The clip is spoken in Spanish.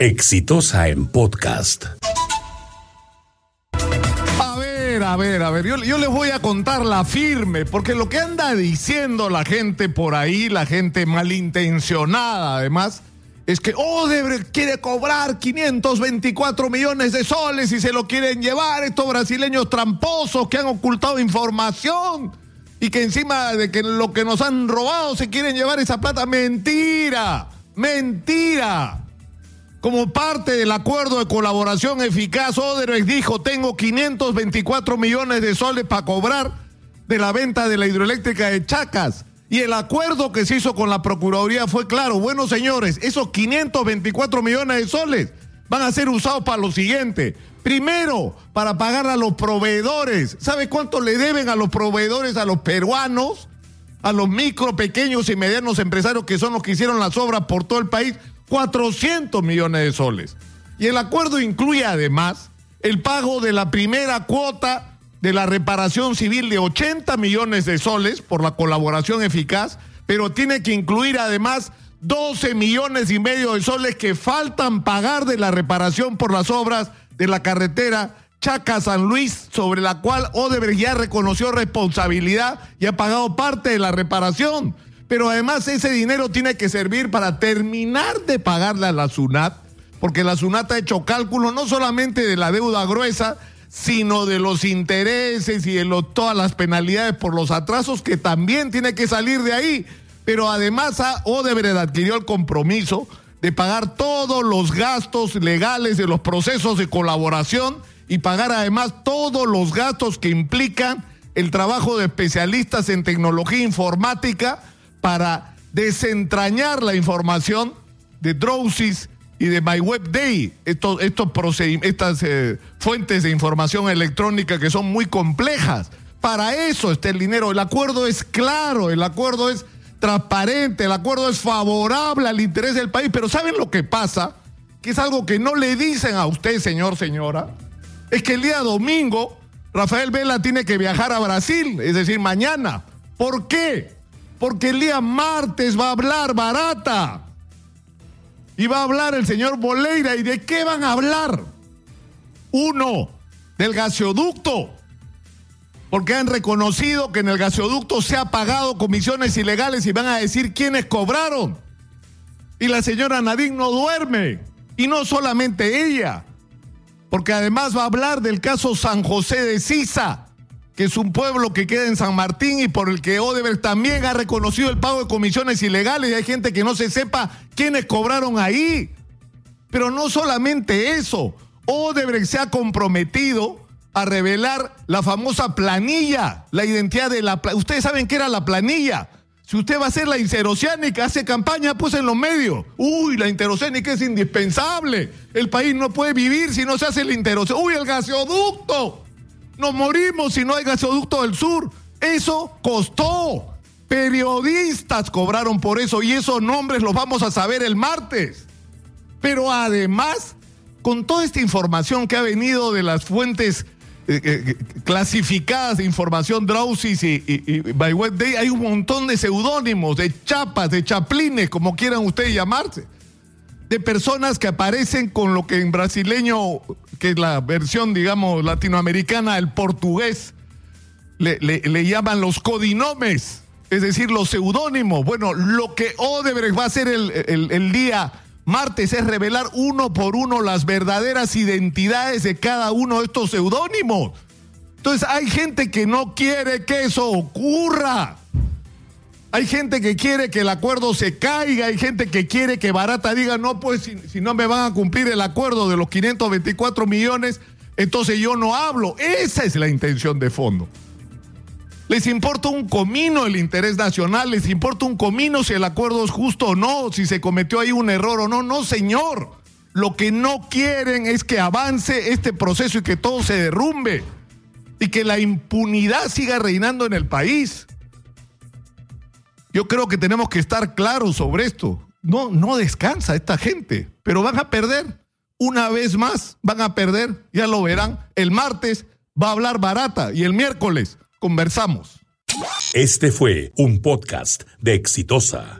Exitosa en podcast. A ver, a ver, a ver, yo, les voy a contar la firme, porque lo que anda diciendo la gente por ahí, la gente malintencionada además, es que Odebrecht quiere cobrar 524 millones de soles y se lo quieren llevar estos brasileños tramposos que han ocultado información y que encima de que lo que nos han robado se quieren llevar esa plata. Mentira, mentira. Como parte del acuerdo de colaboración eficaz, Odebrecht dijo, tengo 524 millones de soles para cobrar de la venta de la hidroeléctrica de Chacas. Y el acuerdo que se hizo con la Procuraduría fue claro. Bueno, señores, esos 524 millones de soles van a ser usados para lo siguiente. Primero, para pagar a los proveedores. ¿Sabe cuánto le deben a los proveedores, a los peruanos? A los micro, pequeños y medianos empresarios que son los que hicieron las obras por todo el país. 400 millones de soles. Y el acuerdo incluye además el pago de la primera cuota de la reparación civil de 80 millones de soles por la colaboración eficaz, pero tiene que incluir además 12 millones y medio de soles que faltan pagar de la reparación por las obras de la carretera Chaca San Luis, sobre la cual Odebrecht ya reconoció responsabilidad y ha pagado parte de la reparación pero además ese dinero tiene que servir para terminar de pagarle a la SUNAT, porque la SUNAT ha hecho cálculos no solamente de la deuda gruesa, sino de los intereses y de todas las penalidades por los atrasos que también tiene que salir de ahí. Pero además Odebrecht adquirió el compromiso de pagar todos los gastos legales de los procesos de colaboración y pagar además todos los gastos que implican el trabajo de especialistas en tecnología informática para desentrañar la información de Drowsys y de MyWebDay, estos, estos estas eh, fuentes de información electrónica que son muy complejas. Para eso está el dinero. El acuerdo es claro, el acuerdo es transparente, el acuerdo es favorable al interés del país. Pero ¿saben lo que pasa? Que es algo que no le dicen a usted, señor, señora. Es que el día domingo Rafael Vela tiene que viajar a Brasil, es decir, mañana. ¿Por qué? Porque el día martes va a hablar Barata. Y va a hablar el señor Boleira. ¿Y de qué van a hablar? Uno, del gasoducto. Porque han reconocido que en el gasoducto se ha pagado comisiones ilegales y van a decir quiénes cobraron. Y la señora Nadine no duerme. Y no solamente ella. Porque además va a hablar del caso San José de Sisa que es un pueblo que queda en San Martín y por el que Odebrecht también ha reconocido el pago de comisiones ilegales y hay gente que no se sepa quiénes cobraron ahí. Pero no solamente eso, Odebrecht se ha comprometido a revelar la famosa planilla, la identidad de la... Ustedes saben qué era la planilla. Si usted va a hacer la interoceánica, hace campaña, pues en los medios. Uy, la interoceánica es indispensable. El país no puede vivir si no se hace la interoceánica. Uy, el gasoducto. Nos morimos si no hay gasoducto del sur. Eso costó. Periodistas cobraron por eso y esos nombres los vamos a saber el martes. Pero además, con toda esta información que ha venido de las fuentes eh, eh, clasificadas de información Drowsy y, y, by Web Day, hay un montón de seudónimos, de chapas, de chaplines, como quieran ustedes llamarse de personas que aparecen con lo que en brasileño, que es la versión, digamos, latinoamericana, el portugués, le, llaman los codinomes, es decir, los seudónimos. Bueno, lo que Odebrecht va a hacer el, el día martes es revelar uno por uno las verdaderas identidades de cada uno de estos seudónimos. Entonces hay gente que no quiere que eso ocurra. Hay gente que quiere que el acuerdo se caiga, hay gente que quiere que Barata diga, no, pues si, no me van a cumplir el acuerdo de los 524 millones, entonces yo no hablo. Esa es la intención de fondo. Les importa un comino el interés nacional, les importa un comino si el acuerdo es justo o no, si se cometió ahí un error o no. No, señor. Lo que no quieren es que avance este proceso y que todo se derrumbe y que la impunidad siga reinando en el país. Yo creo que tenemos que estar claros sobre esto. No, no descansa esta gente, pero van a perder. Una vez más van a perder, ya lo verán. El martes va a hablar barata y el miércoles conversamos. Este fue un podcast de Exitosa.